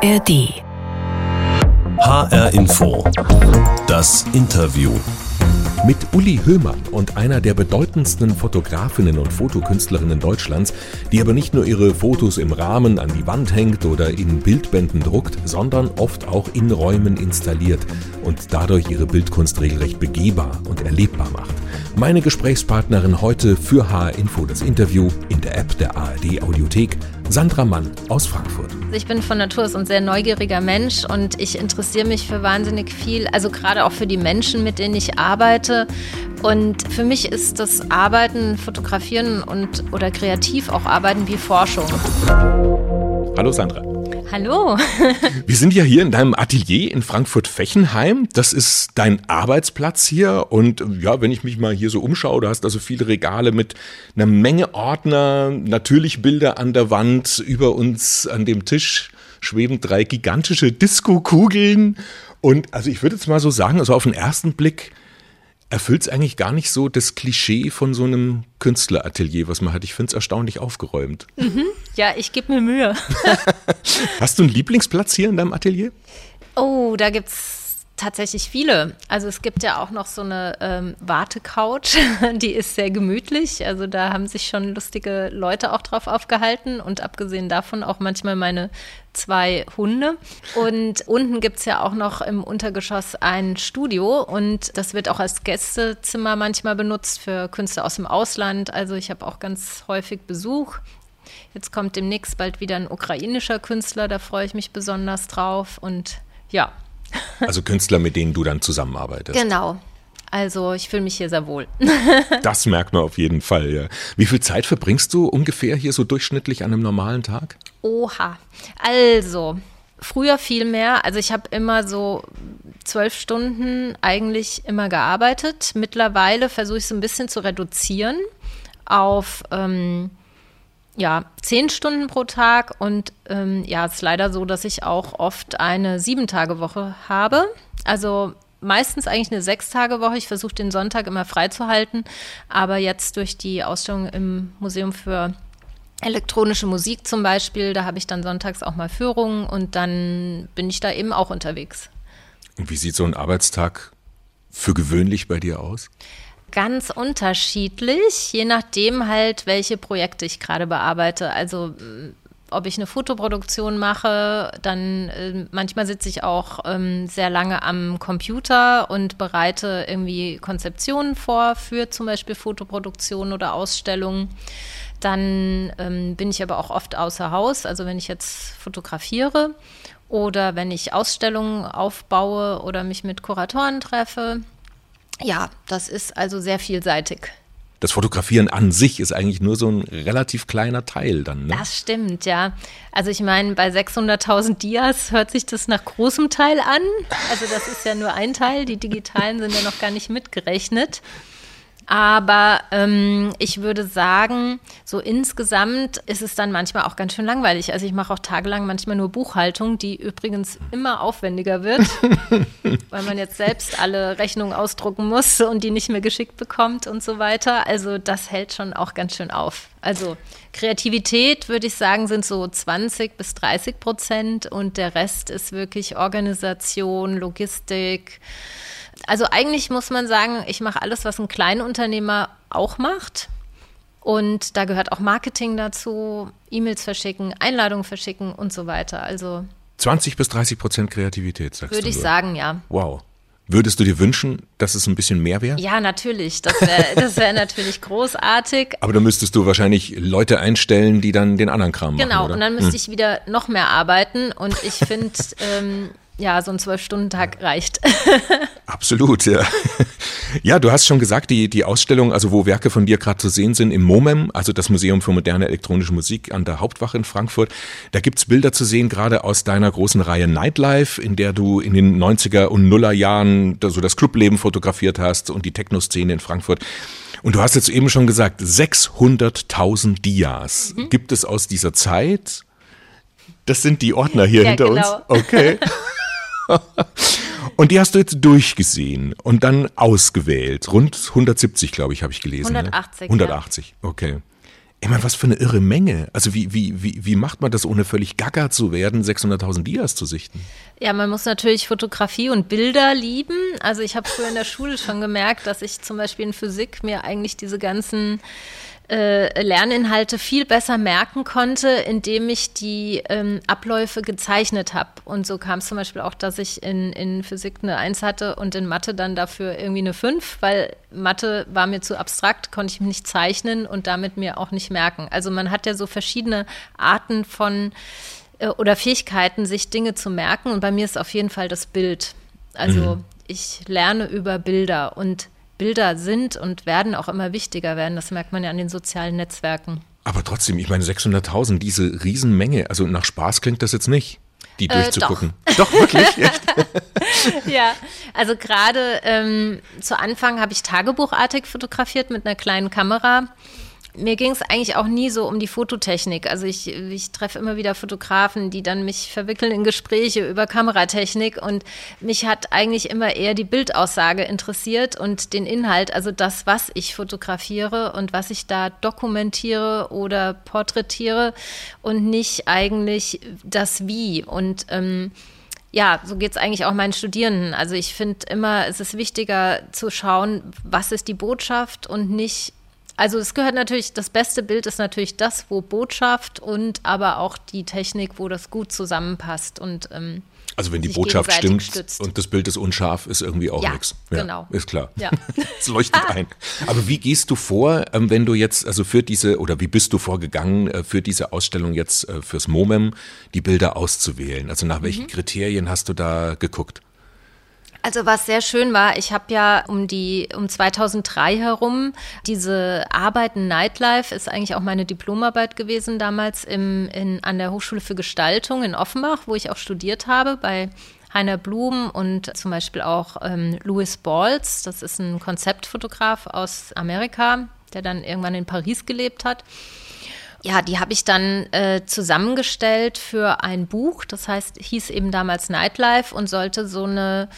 ARD. HR Info. Das Interview. Mit Uli Höhmann und einer der bedeutendsten Fotografinnen und Fotokünstlerinnen Deutschlands, die aber nicht nur ihre Fotos im Rahmen an die Wand hängt oder in Bildbänden druckt, sondern oft auch in Räumen installiert und dadurch ihre Bildkunst regelrecht begehbar und erlebbar macht. Meine Gesprächspartnerin heute für HR Info das Interview in der App der ARD Audiothek, Sandra Mann aus Frankfurt. Ich bin von Natur aus ein sehr neugieriger Mensch und ich interessiere mich für wahnsinnig viel, also gerade auch für die Menschen, mit denen ich arbeite. Und für mich ist das Arbeiten, Fotografieren und oder kreativ auch Arbeiten wie Forschung. Hallo Sandra. Hallo. Wir sind ja hier in deinem Atelier in Frankfurt-Fechenheim. Das ist dein Arbeitsplatz hier. Und ja, wenn ich mich mal hier so umschaue, du hast also viele Regale mit einer Menge Ordner, natürlich Bilder an der Wand. Über uns an dem Tisch schweben drei gigantische Disco-Kugeln. Und also ich würde jetzt mal so sagen, also auf den ersten Blick erfüllt es eigentlich gar nicht so das Klischee von so einem Künstleratelier, was man hat. Ich finde es erstaunlich aufgeräumt. Mhm. Ja, ich gebe mir Mühe. Hast du einen Lieblingsplatz hier in deinem Atelier? Oh, da gibt es tatsächlich viele. Also es gibt ja auch noch so eine ähm, Wartecouch, die ist sehr gemütlich. Also da haben sich schon lustige Leute auch drauf aufgehalten und abgesehen davon auch manchmal meine zwei Hunde. Und unten gibt es ja auch noch im Untergeschoss ein Studio und das wird auch als Gästezimmer manchmal benutzt für Künstler aus dem Ausland. Also ich habe auch ganz häufig Besuch. Jetzt kommt demnächst bald wieder ein ukrainischer Künstler, da freue ich mich besonders drauf. Und ja, also Künstler, mit denen du dann zusammenarbeitest. Genau. Also ich fühle mich hier sehr wohl. das merkt man auf jeden Fall, ja. Wie viel Zeit verbringst du ungefähr hier so durchschnittlich an einem normalen Tag? Oha. Also, früher viel mehr. Also ich habe immer so zwölf Stunden eigentlich immer gearbeitet. Mittlerweile versuche ich es ein bisschen zu reduzieren auf ähm, ja, zehn Stunden pro Tag und ähm, ja, es ist leider so, dass ich auch oft eine Sieben-Tage-Woche habe. Also meistens eigentlich eine Sechs-Tage-Woche. Ich versuche den Sonntag immer frei zu halten, aber jetzt durch die Ausstellung im Museum für elektronische Musik zum Beispiel, da habe ich dann sonntags auch mal Führungen und dann bin ich da eben auch unterwegs. Und wie sieht so ein Arbeitstag für gewöhnlich bei dir aus? Ganz unterschiedlich, je nachdem halt, welche Projekte ich gerade bearbeite. Also mm, ob ich eine Fotoproduktion mache, dann äh, manchmal sitze ich auch ähm, sehr lange am Computer und bereite irgendwie Konzeptionen vor für zum Beispiel Fotoproduktionen oder Ausstellungen. Dann ähm, bin ich aber auch oft außer Haus, also wenn ich jetzt fotografiere oder wenn ich Ausstellungen aufbaue oder mich mit Kuratoren treffe. Ja, das ist also sehr vielseitig. Das Fotografieren an sich ist eigentlich nur so ein relativ kleiner Teil dann. Ne? Das stimmt, ja. Also ich meine, bei 600.000 Dias hört sich das nach großem Teil an. Also das ist ja nur ein Teil. Die digitalen sind ja noch gar nicht mitgerechnet. Aber ähm, ich würde sagen, so insgesamt ist es dann manchmal auch ganz schön langweilig. Also ich mache auch tagelang manchmal nur Buchhaltung, die übrigens immer aufwendiger wird, weil man jetzt selbst alle Rechnungen ausdrucken muss und die nicht mehr geschickt bekommt und so weiter. Also das hält schon auch ganz schön auf. Also Kreativität, würde ich sagen, sind so 20 bis 30 Prozent und der Rest ist wirklich Organisation, Logistik also eigentlich muss man sagen, ich mache alles, was ein Kleinunternehmer auch macht. Und da gehört auch Marketing dazu, E-Mails verschicken, Einladungen verschicken und so weiter. Also 20 bis 30 Prozent Kreativität, sagst würde du. Würde ich sagen, ja. Wow. Würdest du dir wünschen, dass es ein bisschen mehr wäre? Ja, natürlich. Das wäre wär natürlich großartig. Aber dann müsstest du wahrscheinlich Leute einstellen, die dann den anderen Kram machen. Genau, und dann müsste hm. ich wieder noch mehr arbeiten. Und ich finde, ähm, ja, so ein Zwölf-Stunden-Tag reicht. Absolut, ja. Ja, du hast schon gesagt, die, die Ausstellung, also wo Werke von dir gerade zu sehen sind, im MOMEM, also das Museum für moderne elektronische Musik an der Hauptwache in Frankfurt. Da gibt's Bilder zu sehen, gerade aus deiner großen Reihe Nightlife, in der du in den 90er und Nuller Jahren so das Clubleben fotografiert hast und die Techno-Szene in Frankfurt. Und du hast jetzt eben schon gesagt, 600.000 Dias mhm. gibt es aus dieser Zeit. Das sind die Ordner hier ja, hinter genau. uns. Okay. und die hast du jetzt durchgesehen und dann ausgewählt. Rund 170, glaube ich, habe ich gelesen. 180. Ne? 180, ja. okay. Ich meine, was für eine irre Menge. Also wie, wie, wie, wie macht man das, ohne völlig gaga zu werden, 600.000 Dias zu sichten? Ja, man muss natürlich Fotografie und Bilder lieben. Also ich habe früher in der Schule schon gemerkt, dass ich zum Beispiel in Physik mir eigentlich diese ganzen äh, Lerninhalte viel besser merken konnte, indem ich die ähm, Abläufe gezeichnet habe. Und so kam es zum Beispiel auch, dass ich in, in Physik eine Eins hatte und in Mathe dann dafür irgendwie eine Fünf, weil Mathe war mir zu abstrakt, konnte ich nicht zeichnen und damit mir auch nicht merken. Also man hat ja so verschiedene Arten von äh, oder Fähigkeiten, sich Dinge zu merken. Und bei mir ist auf jeden Fall das Bild. Also mhm. ich lerne über Bilder und Bilder sind und werden auch immer wichtiger werden. Das merkt man ja an den sozialen Netzwerken. Aber trotzdem, ich meine 600.000, diese Riesenmenge, also nach Spaß klingt das jetzt nicht, die äh, durchzugucken. Doch, doch wirklich? ja, also gerade ähm, zu Anfang habe ich tagebuchartig fotografiert mit einer kleinen Kamera mir ging es eigentlich auch nie so um die Fototechnik. Also ich, ich treffe immer wieder Fotografen, die dann mich verwickeln in Gespräche über Kameratechnik und mich hat eigentlich immer eher die Bildaussage interessiert und den Inhalt, also das, was ich fotografiere und was ich da dokumentiere oder porträtiere und nicht eigentlich das Wie. Und ähm, ja, so geht es eigentlich auch meinen Studierenden. Also ich finde immer, es ist wichtiger zu schauen, was ist die Botschaft und nicht also es gehört natürlich, das beste Bild ist natürlich das, wo Botschaft und aber auch die Technik, wo das gut zusammenpasst und ähm, also wenn die Botschaft stimmt stützt. und das Bild ist unscharf, ist irgendwie auch ja, nichts. Ja, genau. Ist klar. Ja. Es leuchtet ein. Aber wie gehst du vor, ähm, wenn du jetzt, also für diese, oder wie bist du vorgegangen, äh, für diese Ausstellung jetzt äh, fürs MOMEM, die Bilder auszuwählen? Also nach welchen mhm. Kriterien hast du da geguckt? Also was sehr schön war, ich habe ja um die um 2003 herum diese Arbeiten Nightlife ist eigentlich auch meine Diplomarbeit gewesen damals im, in, an der Hochschule für Gestaltung in Offenbach, wo ich auch studiert habe bei Heiner Blum und zum Beispiel auch ähm, Louis Balls. Das ist ein Konzeptfotograf aus Amerika, der dann irgendwann in Paris gelebt hat. Ja, die habe ich dann äh, zusammengestellt für ein Buch. Das heißt, hieß eben damals Nightlife und sollte so eine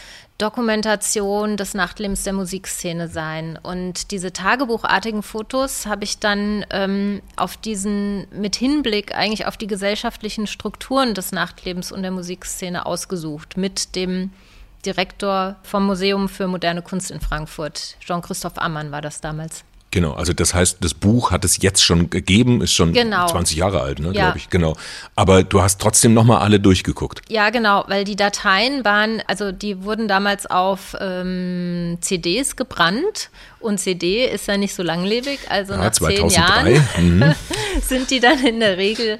Dokumentation des Nachtlebens der Musikszene sein. Und diese tagebuchartigen Fotos habe ich dann ähm, auf diesen, mit Hinblick eigentlich auf die gesellschaftlichen Strukturen des Nachtlebens und der Musikszene ausgesucht, mit dem Direktor vom Museum für moderne Kunst in Frankfurt. Jean-Christoph Ammann war das damals. Genau, also das heißt, das Buch hat es jetzt schon gegeben, ist schon genau. 20 Jahre alt, ne, ja. glaube ich. Genau. Aber du hast trotzdem nochmal alle durchgeguckt. Ja, genau, weil die Dateien waren, also die wurden damals auf ähm, CDs gebrannt und CD ist ja nicht so langlebig, also ja, nach 2003. zehn Jahren mhm. sind die dann in der Regel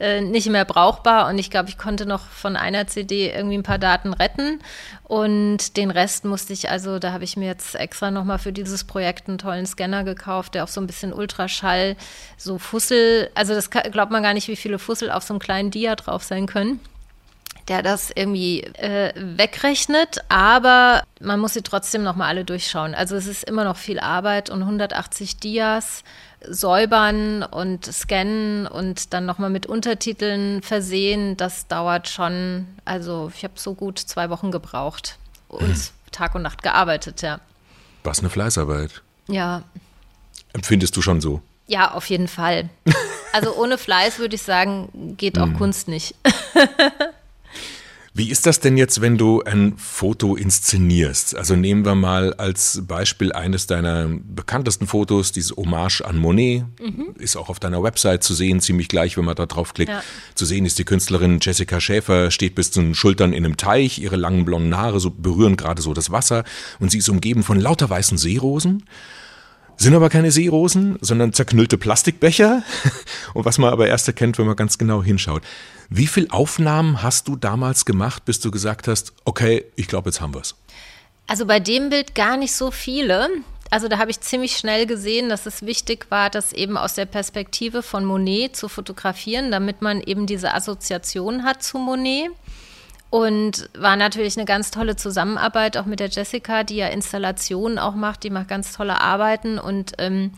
äh, nicht mehr brauchbar. Und ich glaube, ich konnte noch von einer CD irgendwie ein paar Daten retten. Und den Rest musste ich, also da habe ich mir jetzt extra nochmal für dieses Projekt einen tollen Scanner gekauft, der auch so ein bisschen Ultraschall, so Fussel, also das glaubt man gar nicht, wie viele Fussel auf so einem kleinen Dia drauf sein können der das irgendwie äh, wegrechnet, aber man muss sie trotzdem nochmal alle durchschauen. Also es ist immer noch viel Arbeit und 180 Dias säubern und scannen und dann nochmal mit Untertiteln versehen, das dauert schon, also ich habe so gut zwei Wochen gebraucht und mhm. Tag und Nacht gearbeitet, ja. Was eine Fleißarbeit. Ja. Empfindest du schon so? Ja, auf jeden Fall. Also ohne Fleiß würde ich sagen, geht auch mhm. Kunst nicht. Wie ist das denn jetzt, wenn du ein Foto inszenierst? Also nehmen wir mal als Beispiel eines deiner bekanntesten Fotos, dieses Hommage an Monet. Mhm. Ist auch auf deiner Website zu sehen, ziemlich gleich, wenn man da draufklickt. Ja. Zu sehen ist die Künstlerin Jessica Schäfer, steht bis zu den Schultern in einem Teich, ihre langen blonden Haare so berühren gerade so das Wasser und sie ist umgeben von lauter weißen Seerosen. Sind aber keine Seerosen, sondern zerknüllte Plastikbecher. Und was man aber erst erkennt, wenn man ganz genau hinschaut. Wie viel Aufnahmen hast du damals gemacht, bis du gesagt hast, okay, ich glaube, jetzt haben wir es? Also bei dem Bild gar nicht so viele. Also da habe ich ziemlich schnell gesehen, dass es wichtig war, das eben aus der Perspektive von Monet zu fotografieren, damit man eben diese Assoziation hat zu Monet. Und war natürlich eine ganz tolle Zusammenarbeit auch mit der Jessica, die ja Installationen auch macht. Die macht ganz tolle Arbeiten. Und ähm,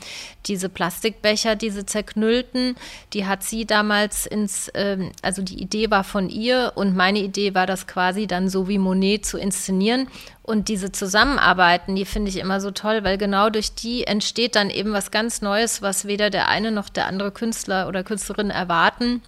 diese Plastikbecher, diese zerknüllten, die hat sie damals ins, ähm, also die Idee war von ihr und meine Idee war das quasi dann so wie Monet zu inszenieren. Und diese Zusammenarbeiten, die finde ich immer so toll, weil genau durch die entsteht dann eben was ganz Neues, was weder der eine noch der andere Künstler oder Künstlerin erwarten.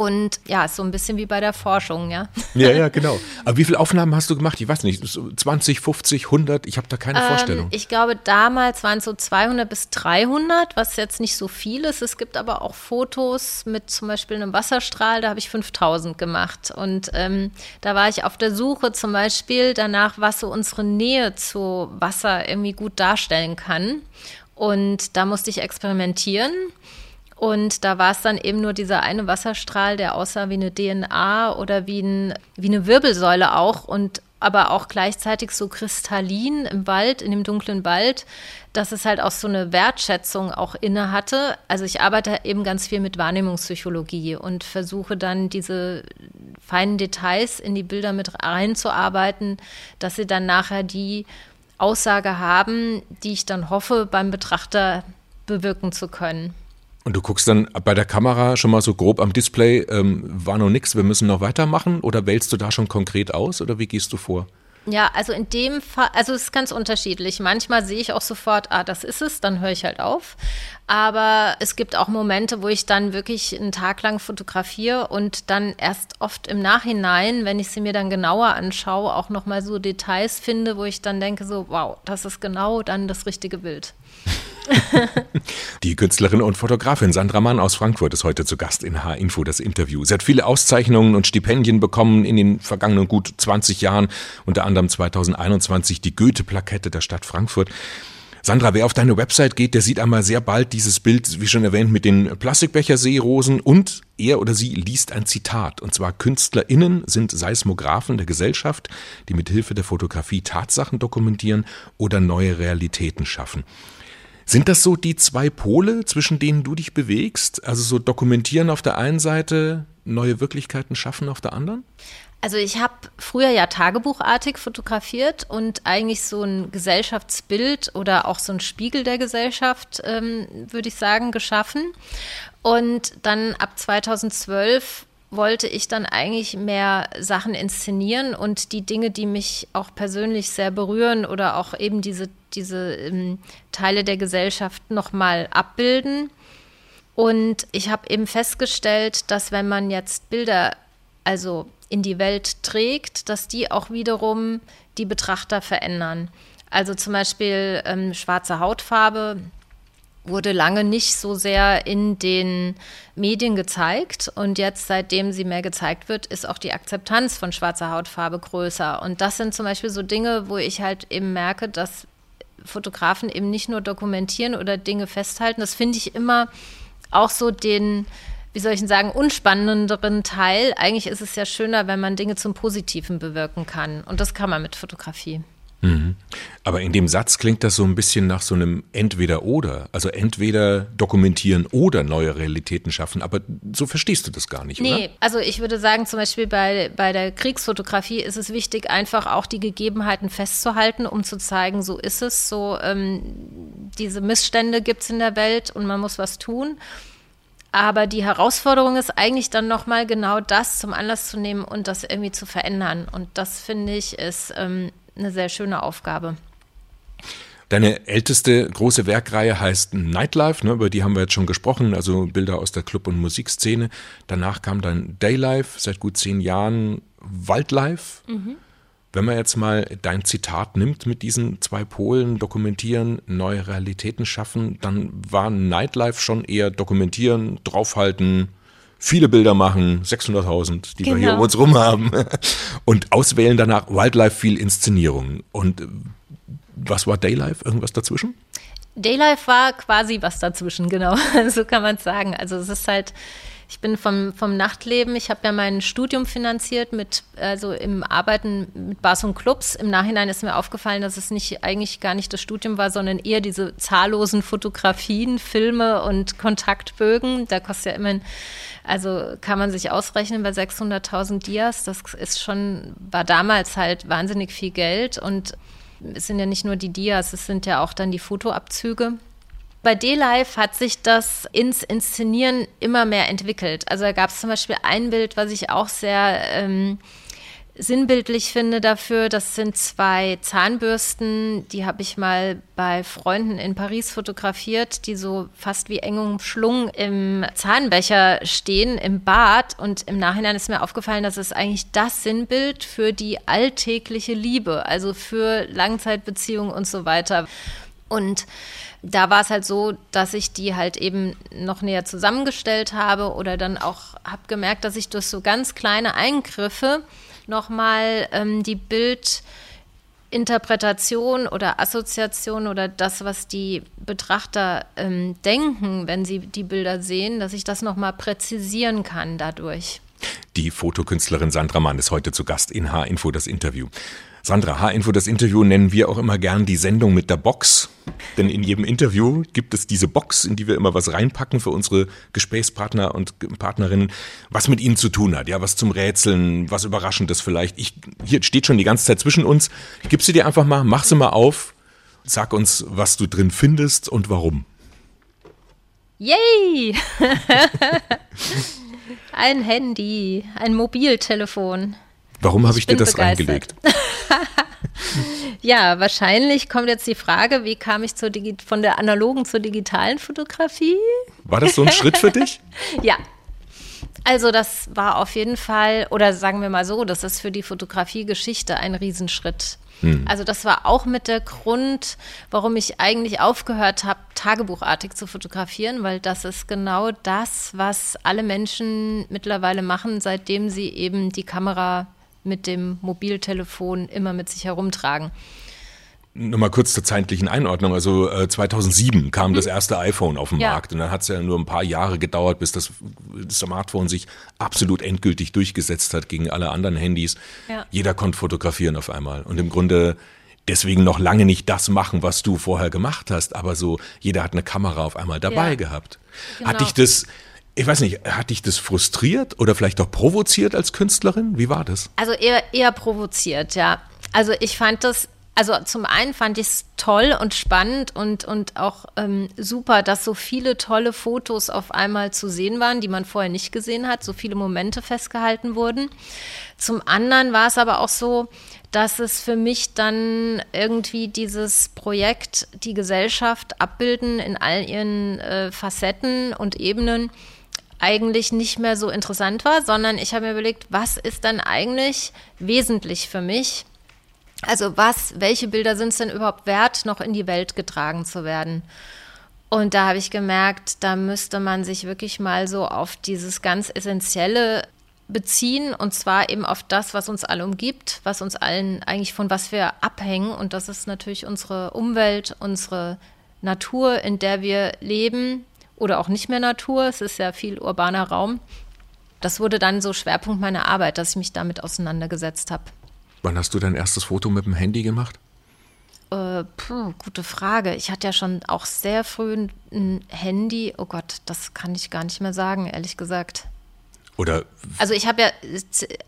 Und ja, ist so ein bisschen wie bei der Forschung, ja. Ja, ja, genau. Aber wie viele Aufnahmen hast du gemacht? Ich weiß nicht, 20, 50, 100? Ich habe da keine ähm, Vorstellung. Ich glaube, damals waren es so 200 bis 300, was jetzt nicht so viel ist. Es gibt aber auch Fotos mit zum Beispiel einem Wasserstrahl, da habe ich 5000 gemacht. Und ähm, da war ich auf der Suche zum Beispiel danach, was so unsere Nähe zu Wasser irgendwie gut darstellen kann. Und da musste ich experimentieren. Und da war es dann eben nur dieser eine Wasserstrahl, der aussah wie eine DNA oder wie, ein, wie eine Wirbelsäule auch und aber auch gleichzeitig so kristallin im Wald, in dem dunklen Wald, dass es halt auch so eine Wertschätzung auch inne hatte. Also ich arbeite eben ganz viel mit Wahrnehmungspsychologie und versuche dann diese feinen Details in die Bilder mit reinzuarbeiten, dass sie dann nachher die Aussage haben, die ich dann hoffe, beim Betrachter bewirken zu können. Und du guckst dann bei der Kamera schon mal so grob am Display, ähm, war noch nichts, wir müssen noch weitermachen oder wählst du da schon konkret aus oder wie gehst du vor? Ja, also in dem Fall, also es ist ganz unterschiedlich. Manchmal sehe ich auch sofort, ah, das ist es, dann höre ich halt auf. Aber es gibt auch Momente, wo ich dann wirklich einen Tag lang fotografiere und dann erst oft im Nachhinein, wenn ich sie mir dann genauer anschaue, auch nochmal so Details finde, wo ich dann denke, so, wow, das ist genau dann das richtige Bild. Die Künstlerin und Fotografin Sandra Mann aus Frankfurt ist heute zu Gast in H-Info, das Interview. Sie hat viele Auszeichnungen und Stipendien bekommen in den vergangenen gut 20 Jahren, unter anderem 2021 die Goethe-Plakette der Stadt Frankfurt. Sandra, wer auf deine Website geht, der sieht einmal sehr bald dieses Bild, wie schon erwähnt, mit den Plastikbecherseerosen und er oder sie liest ein Zitat. Und zwar KünstlerInnen sind Seismographen der Gesellschaft, die mit Hilfe der Fotografie Tatsachen dokumentieren oder neue Realitäten schaffen. Sind das so die zwei Pole, zwischen denen du dich bewegst? Also so dokumentieren auf der einen Seite, neue Wirklichkeiten schaffen auf der anderen? Also ich habe früher ja tagebuchartig fotografiert und eigentlich so ein Gesellschaftsbild oder auch so ein Spiegel der Gesellschaft, ähm, würde ich sagen, geschaffen. Und dann ab 2012 wollte ich dann eigentlich mehr Sachen inszenieren und die Dinge, die mich auch persönlich sehr berühren oder auch eben diese, diese ähm, Teile der Gesellschaft nochmal abbilden. Und ich habe eben festgestellt, dass wenn man jetzt Bilder also in die Welt trägt, dass die auch wiederum die Betrachter verändern. Also zum Beispiel ähm, schwarze Hautfarbe wurde lange nicht so sehr in den Medien gezeigt. Und jetzt, seitdem sie mehr gezeigt wird, ist auch die Akzeptanz von schwarzer Hautfarbe größer. Und das sind zum Beispiel so Dinge, wo ich halt eben merke, dass Fotografen eben nicht nur dokumentieren oder Dinge festhalten. Das finde ich immer auch so den, wie soll ich denn sagen, unspannenderen Teil. Eigentlich ist es ja schöner, wenn man Dinge zum Positiven bewirken kann. Und das kann man mit Fotografie. Mhm. Aber in dem Satz klingt das so ein bisschen nach so einem Entweder-Oder. Also entweder dokumentieren oder neue Realitäten schaffen. Aber so verstehst du das gar nicht, nee, oder? Nee, also ich würde sagen, zum Beispiel bei, bei der Kriegsfotografie ist es wichtig, einfach auch die Gegebenheiten festzuhalten, um zu zeigen, so ist es, so ähm, diese Missstände gibt es in der Welt und man muss was tun. Aber die Herausforderung ist eigentlich dann nochmal genau das zum Anlass zu nehmen und das irgendwie zu verändern. Und das finde ich ist ähm, eine sehr schöne Aufgabe. Deine älteste große Werkreihe heißt Nightlife, ne, über die haben wir jetzt schon gesprochen, also Bilder aus der Club- und Musikszene. Danach kam dann Daylife, seit gut zehn Jahren Waldlife. Mhm. Wenn man jetzt mal dein Zitat nimmt mit diesen zwei Polen, dokumentieren, neue Realitäten schaffen, dann war Nightlife schon eher dokumentieren, draufhalten, viele Bilder machen, 600.000, die genau. wir hier um uns rum haben. Und auswählen danach Wildlife viel Inszenierung. Und äh, was war Daylife? Irgendwas dazwischen? Daylife war quasi was dazwischen, genau. so kann man es sagen. Also es ist halt Ich bin vom, vom Nachtleben, ich habe ja mein Studium finanziert mit, also im Arbeiten mit Bars und Clubs. Im Nachhinein ist mir aufgefallen, dass es nicht eigentlich gar nicht das Studium war, sondern eher diese zahllosen Fotografien, Filme und Kontaktbögen. Da kostet ja immerhin, also kann man sich ausrechnen bei 600.000 Dias. Das ist schon, war damals halt wahnsinnig viel Geld und es sind ja nicht nur die Dias, es sind ja auch dann die Fotoabzüge. Bei D-Live hat sich das ins Inszenieren immer mehr entwickelt. Also da gab es zum Beispiel ein Bild, was ich auch sehr ähm, sinnbildlich finde dafür. Das sind zwei Zahnbürsten, die habe ich mal bei Freunden in Paris fotografiert, die so fast wie eng umschlungen im Zahnbecher stehen, im Bad. Und im Nachhinein ist mir aufgefallen, dass es eigentlich das Sinnbild für die alltägliche Liebe, also für Langzeitbeziehungen und so weiter. Und da war es halt so, dass ich die halt eben noch näher zusammengestellt habe oder dann auch habe gemerkt, dass ich durch so ganz kleine Eingriffe nochmal ähm, die Bildinterpretation oder Assoziation oder das, was die Betrachter ähm, denken, wenn sie die Bilder sehen, dass ich das nochmal präzisieren kann dadurch. Die Fotokünstlerin Sandra Mann ist heute zu Gast in H-Info das Interview. Sandra, H-Info, das Interview nennen wir auch immer gern die Sendung mit der Box. Denn in jedem Interview gibt es diese Box, in die wir immer was reinpacken für unsere Gesprächspartner und Partnerinnen, was mit ihnen zu tun hat. Ja, was zum Rätseln, was Überraschendes vielleicht. Ich, hier steht schon die ganze Zeit zwischen uns. Gebe sie dir einfach mal, mach sie mal auf. Sag uns, was du drin findest und warum. Yay! ein Handy, ein Mobiltelefon. Warum habe ich, ich dir das begeistert. reingelegt? ja, wahrscheinlich kommt jetzt die Frage, wie kam ich von der analogen zur digitalen Fotografie? War das so ein Schritt für dich? ja. Also das war auf jeden Fall, oder sagen wir mal so, das ist für die Fotografiegeschichte ein Riesenschritt. Hm. Also das war auch mit der Grund, warum ich eigentlich aufgehört habe, tagebuchartig zu fotografieren, weil das ist genau das, was alle Menschen mittlerweile machen, seitdem sie eben die Kamera mit dem Mobiltelefon immer mit sich herumtragen. Nur mal kurz zur zeitlichen Einordnung. Also äh, 2007 kam mhm. das erste iPhone auf den ja. Markt und dann hat es ja nur ein paar Jahre gedauert, bis das, das, Smartphone sich absolut endgültig durchgesetzt hat gegen alle anderen Handys. Ja. Jeder konnte fotografieren auf einmal und im Grunde deswegen noch lange nicht das machen, was du vorher gemacht hast, aber so jeder hat eine Kamera auf einmal dabei ja. gehabt. Genau. Hat dich das ich weiß nicht, hat dich das frustriert oder vielleicht auch provoziert als Künstlerin? Wie war das? Also eher, eher provoziert, ja. Also ich fand das, also zum einen fand ich es toll und spannend und, und auch ähm, super, dass so viele tolle Fotos auf einmal zu sehen waren, die man vorher nicht gesehen hat, so viele Momente festgehalten wurden. Zum anderen war es aber auch so, dass es für mich dann irgendwie dieses Projekt, die Gesellschaft abbilden in all ihren äh, Facetten und Ebenen, eigentlich nicht mehr so interessant war, sondern ich habe mir überlegt, was ist dann eigentlich wesentlich für mich? Also was, welche Bilder sind es denn überhaupt wert, noch in die Welt getragen zu werden? Und da habe ich gemerkt, da müsste man sich wirklich mal so auf dieses ganz Essentielle beziehen und zwar eben auf das, was uns alle umgibt, was uns allen eigentlich von was wir abhängen und das ist natürlich unsere Umwelt, unsere Natur, in der wir leben, oder auch nicht mehr Natur. Es ist ja viel urbaner Raum. Das wurde dann so Schwerpunkt meiner Arbeit, dass ich mich damit auseinandergesetzt habe. Wann hast du dein erstes Foto mit dem Handy gemacht? Äh, puh, gute Frage. Ich hatte ja schon auch sehr früh ein Handy. Oh Gott, das kann ich gar nicht mehr sagen, ehrlich gesagt. Oder also ich habe ja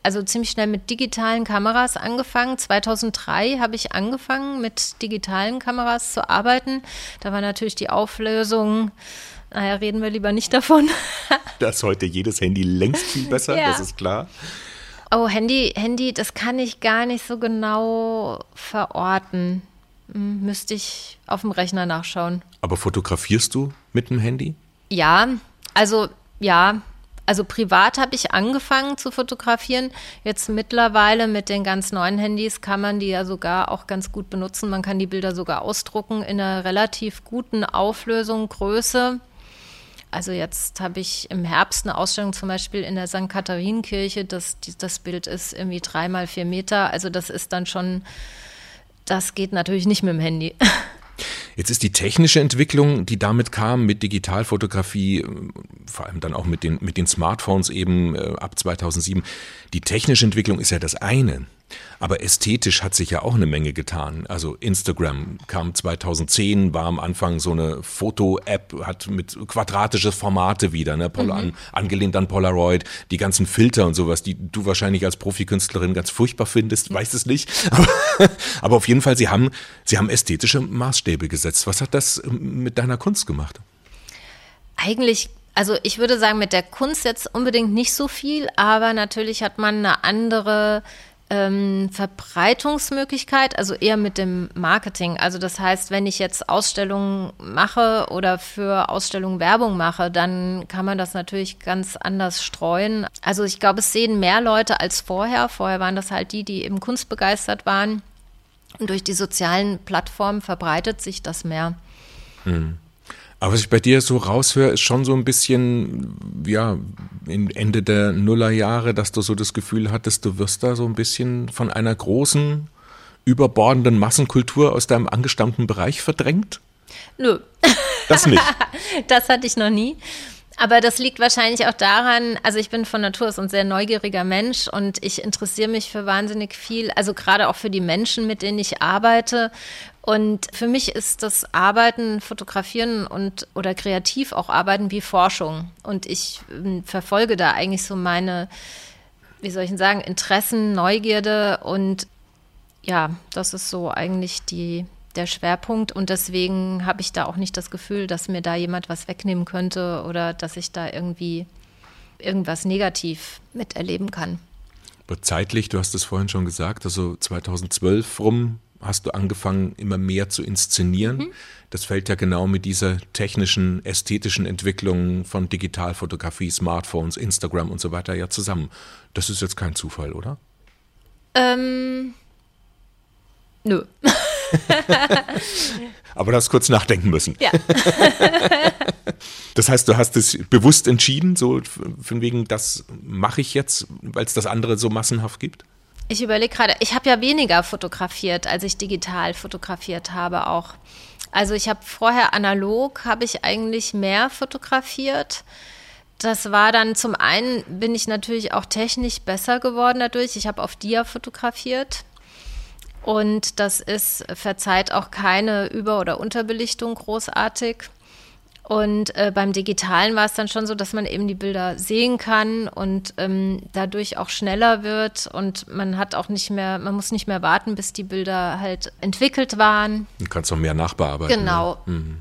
also ziemlich schnell mit digitalen Kameras angefangen. 2003 habe ich angefangen mit digitalen Kameras zu arbeiten. Da war natürlich die Auflösung naja, reden wir lieber nicht davon. da ist heute jedes Handy längst viel besser, ja. das ist klar. Oh, Handy, Handy, das kann ich gar nicht so genau verorten. Hm, müsste ich auf dem Rechner nachschauen. Aber fotografierst du mit dem Handy? Ja, also ja, also privat habe ich angefangen zu fotografieren. Jetzt mittlerweile mit den ganz neuen Handys kann man die ja sogar auch ganz gut benutzen. Man kann die Bilder sogar ausdrucken in einer relativ guten Auflösung, Größe. Also jetzt habe ich im Herbst eine Ausstellung zum Beispiel in der St. Katharinenkirche. Das, das Bild ist irgendwie drei mal vier Meter. Also das ist dann schon, das geht natürlich nicht mit dem Handy. Jetzt ist die technische Entwicklung, die damit kam, mit Digitalfotografie, vor allem dann auch mit den, mit den Smartphones eben äh, ab 2007, die technische Entwicklung ist ja das eine. Aber ästhetisch hat sich ja auch eine Menge getan. Also Instagram kam 2010, war am Anfang so eine Foto-App, hat mit quadratische Formate wieder, ne? Pol mhm. an, angelehnt an Polaroid, die ganzen Filter und sowas, die du wahrscheinlich als Profikünstlerin ganz furchtbar findest, weiß es nicht. Aber, aber auf jeden Fall, sie haben, sie haben ästhetische Maßstäbe gesetzt. Was hat das ähm, mit deiner Kunst gemacht? Eigentlich also ich würde sagen, mit der Kunst jetzt unbedingt nicht so viel, aber natürlich hat man eine andere ähm, Verbreitungsmöglichkeit, also eher mit dem Marketing. Also das heißt, wenn ich jetzt Ausstellungen mache oder für Ausstellungen Werbung mache, dann kann man das natürlich ganz anders streuen. Also ich glaube, es sehen mehr Leute als vorher. Vorher waren das halt die, die eben kunstbegeistert waren. Und durch die sozialen Plattformen verbreitet sich das mehr. Hm. Aber was ich bei dir so raushöre, ist schon so ein bisschen, ja, Ende der Nullerjahre, dass du so das Gefühl hattest, du wirst da so ein bisschen von einer großen, überbordenden Massenkultur aus deinem angestammten Bereich verdrängt? Nö. Das nicht. das hatte ich noch nie. Aber das liegt wahrscheinlich auch daran, also ich bin von Natur aus ein sehr neugieriger Mensch und ich interessiere mich für wahnsinnig viel, also gerade auch für die Menschen, mit denen ich arbeite. Und für mich ist das Arbeiten, Fotografieren und oder kreativ auch Arbeiten wie Forschung. Und ich äh, verfolge da eigentlich so meine, wie soll ich denn sagen, Interessen, Neugierde und ja, das ist so eigentlich die, der Schwerpunkt und deswegen habe ich da auch nicht das Gefühl, dass mir da jemand was wegnehmen könnte oder dass ich da irgendwie irgendwas negativ miterleben kann. Aber zeitlich, du hast es vorhin schon gesagt, also 2012 rum hast du angefangen, immer mehr zu inszenieren. Mhm. Das fällt ja genau mit dieser technischen, ästhetischen Entwicklung von Digitalfotografie, Smartphones, Instagram und so weiter ja zusammen. Das ist jetzt kein Zufall, oder? Ähm, nö. Aber du hast kurz nachdenken müssen. Ja. das heißt, du hast es bewusst entschieden, so von wegen, das mache ich jetzt, weil es das andere so massenhaft gibt? Ich überlege gerade, ich habe ja weniger fotografiert, als ich digital fotografiert habe auch. Also ich habe vorher analog, habe ich eigentlich mehr fotografiert. Das war dann zum einen, bin ich natürlich auch technisch besser geworden dadurch. Ich habe auf Dia fotografiert. Und das ist, verzeiht auch keine Über- oder Unterbelichtung großartig. Und äh, beim Digitalen war es dann schon so, dass man eben die Bilder sehen kann und ähm, dadurch auch schneller wird und man hat auch nicht mehr, man muss nicht mehr warten, bis die Bilder halt entwickelt waren. Du kannst auch mehr nachbearbeiten. Genau. Ne? Mhm.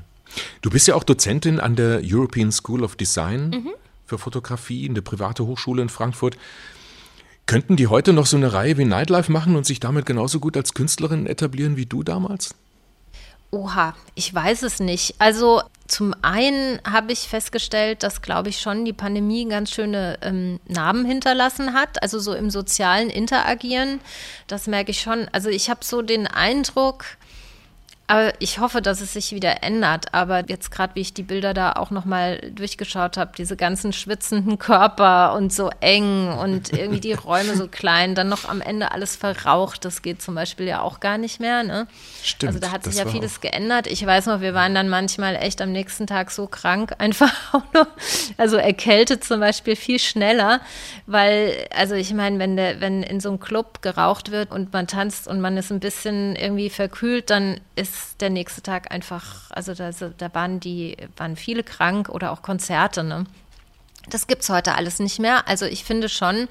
Du bist ja auch Dozentin an der European School of Design mhm. für Fotografie in der private Hochschule in Frankfurt. Könnten die heute noch so eine Reihe wie Nightlife machen und sich damit genauso gut als Künstlerin etablieren wie du damals? Oha, ich weiß es nicht. Also zum einen habe ich festgestellt, dass, glaube ich, schon die Pandemie ganz schöne ähm, Narben hinterlassen hat, also so im sozialen Interagieren. Das merke ich schon. Also ich habe so den Eindruck, aber ich hoffe, dass es sich wieder ändert. Aber jetzt gerade, wie ich die Bilder da auch nochmal durchgeschaut habe, diese ganzen schwitzenden Körper und so eng und irgendwie die Räume so klein, dann noch am Ende alles verraucht, das geht zum Beispiel ja auch gar nicht mehr. Ne? Stimmt. Also da hat sich ja vieles geändert. Ich weiß noch, wir waren dann manchmal echt am nächsten Tag so krank, einfach auch nur, also erkältet zum Beispiel viel schneller, weil, also ich meine, wenn der, wenn in so einem Club geraucht wird und man tanzt und man ist ein bisschen irgendwie verkühlt, dann ist der nächste Tag einfach, also da, da waren die, waren viele krank oder auch Konzerte, ne? Das es heute alles nicht mehr. Also ich finde schon,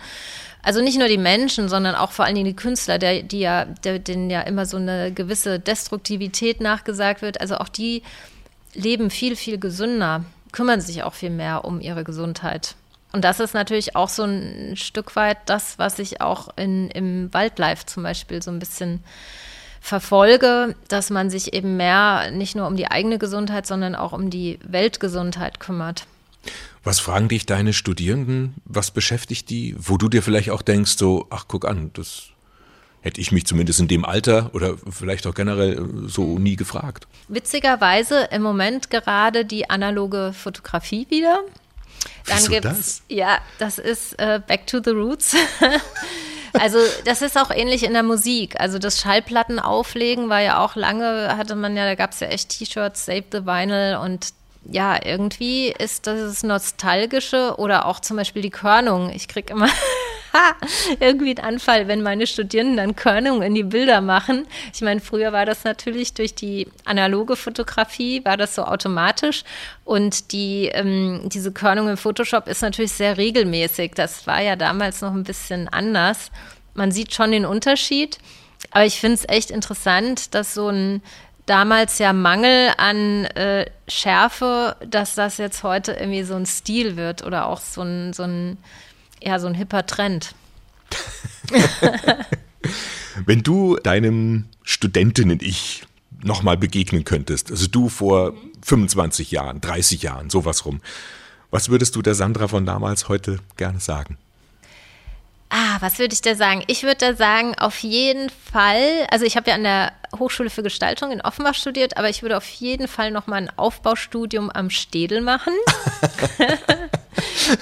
also nicht nur die Menschen, sondern auch vor allen Dingen die Künstler, der, die ja, der, denen ja immer so eine gewisse Destruktivität nachgesagt wird. Also auch die leben viel, viel gesünder, kümmern sich auch viel mehr um ihre Gesundheit. Und das ist natürlich auch so ein Stück weit das, was ich auch in, im Wildlife zum Beispiel so ein bisschen verfolge, dass man sich eben mehr nicht nur um die eigene Gesundheit, sondern auch um die Weltgesundheit kümmert. Was fragen dich deine Studierenden? Was beschäftigt die? Wo du dir vielleicht auch denkst, so, ach, guck an, das hätte ich mich zumindest in dem Alter oder vielleicht auch generell so nie gefragt. Witzigerweise im Moment gerade die analoge Fotografie wieder. Dann Wieso gibt's, das? ja, das ist äh, Back to the Roots. Also das ist auch ähnlich in der Musik. Also das Schallplatten auflegen war ja auch lange, hatte man ja, da gab es ja echt T-Shirts, Save the Vinyl und ja, irgendwie ist das Nostalgische oder auch zum Beispiel die Körnung. Ich kriege immer irgendwie einen Anfall, wenn meine Studierenden dann Körnung in die Bilder machen. Ich meine, früher war das natürlich durch die analoge Fotografie, war das so automatisch. Und die, ähm, diese Körnung im Photoshop ist natürlich sehr regelmäßig. Das war ja damals noch ein bisschen anders. Man sieht schon den Unterschied. Aber ich finde es echt interessant, dass so ein damals ja Mangel an äh, Schärfe, dass das jetzt heute irgendwie so ein Stil wird oder auch so ein, so ein, ja, so ein hipper Trend. Wenn du deinem Studentinnen-Ich nochmal begegnen könntest, also du vor 25 Jahren, 30 Jahren, sowas rum, was würdest du der Sandra von damals heute gerne sagen? Ah, was würde ich da sagen? Ich würde da sagen, auf jeden Fall, also ich habe ja an der Hochschule für Gestaltung in Offenbach studiert, aber ich würde auf jeden Fall noch mal ein Aufbaustudium am Städel machen.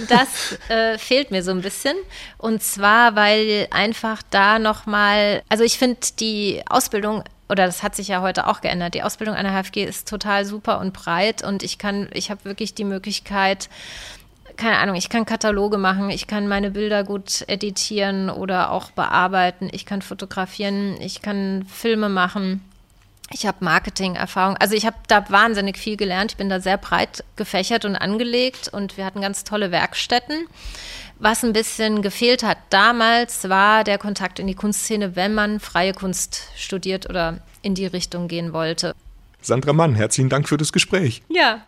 das äh, fehlt mir so ein bisschen. Und zwar, weil einfach da noch mal, also ich finde die Ausbildung oder das hat sich ja heute auch geändert. Die Ausbildung an der HFG ist total super und breit und ich kann, ich habe wirklich die Möglichkeit, keine Ahnung, ich kann Kataloge machen, ich kann meine Bilder gut editieren oder auch bearbeiten, ich kann fotografieren, ich kann Filme machen. Ich habe Marketing-Erfahrung. Also ich habe da wahnsinnig viel gelernt. Ich bin da sehr breit gefächert und angelegt und wir hatten ganz tolle Werkstätten. Was ein bisschen gefehlt hat damals, war der Kontakt in die Kunstszene, wenn man freie Kunst studiert oder in die Richtung gehen wollte. Sandra Mann, herzlichen Dank für das Gespräch. Ja,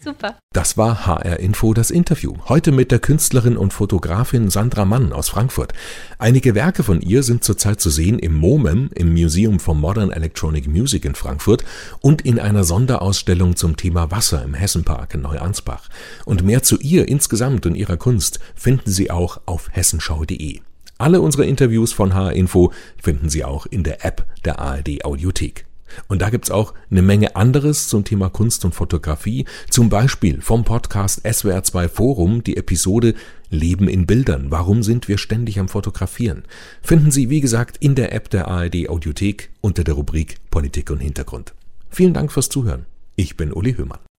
Super. Das war HR Info das Interview. Heute mit der Künstlerin und Fotografin Sandra Mann aus Frankfurt. Einige Werke von ihr sind zurzeit zu sehen im MoMEM, im Museum for Modern Electronic Music in Frankfurt und in einer Sonderausstellung zum Thema Wasser im Hessenpark in Neuansbach. Und mehr zu ihr insgesamt und ihrer Kunst finden Sie auch auf hessenschau.de. Alle unsere Interviews von HR Info finden Sie auch in der App der ARD Audiothek. Und da gibt's auch eine Menge anderes zum Thema Kunst und Fotografie, zum Beispiel vom Podcast SWR2 Forum die Episode Leben in Bildern. Warum sind wir ständig am Fotografieren? Finden Sie, wie gesagt, in der App der ARD Audiothek unter der Rubrik Politik und Hintergrund. Vielen Dank fürs Zuhören. Ich bin Uli Höhmann.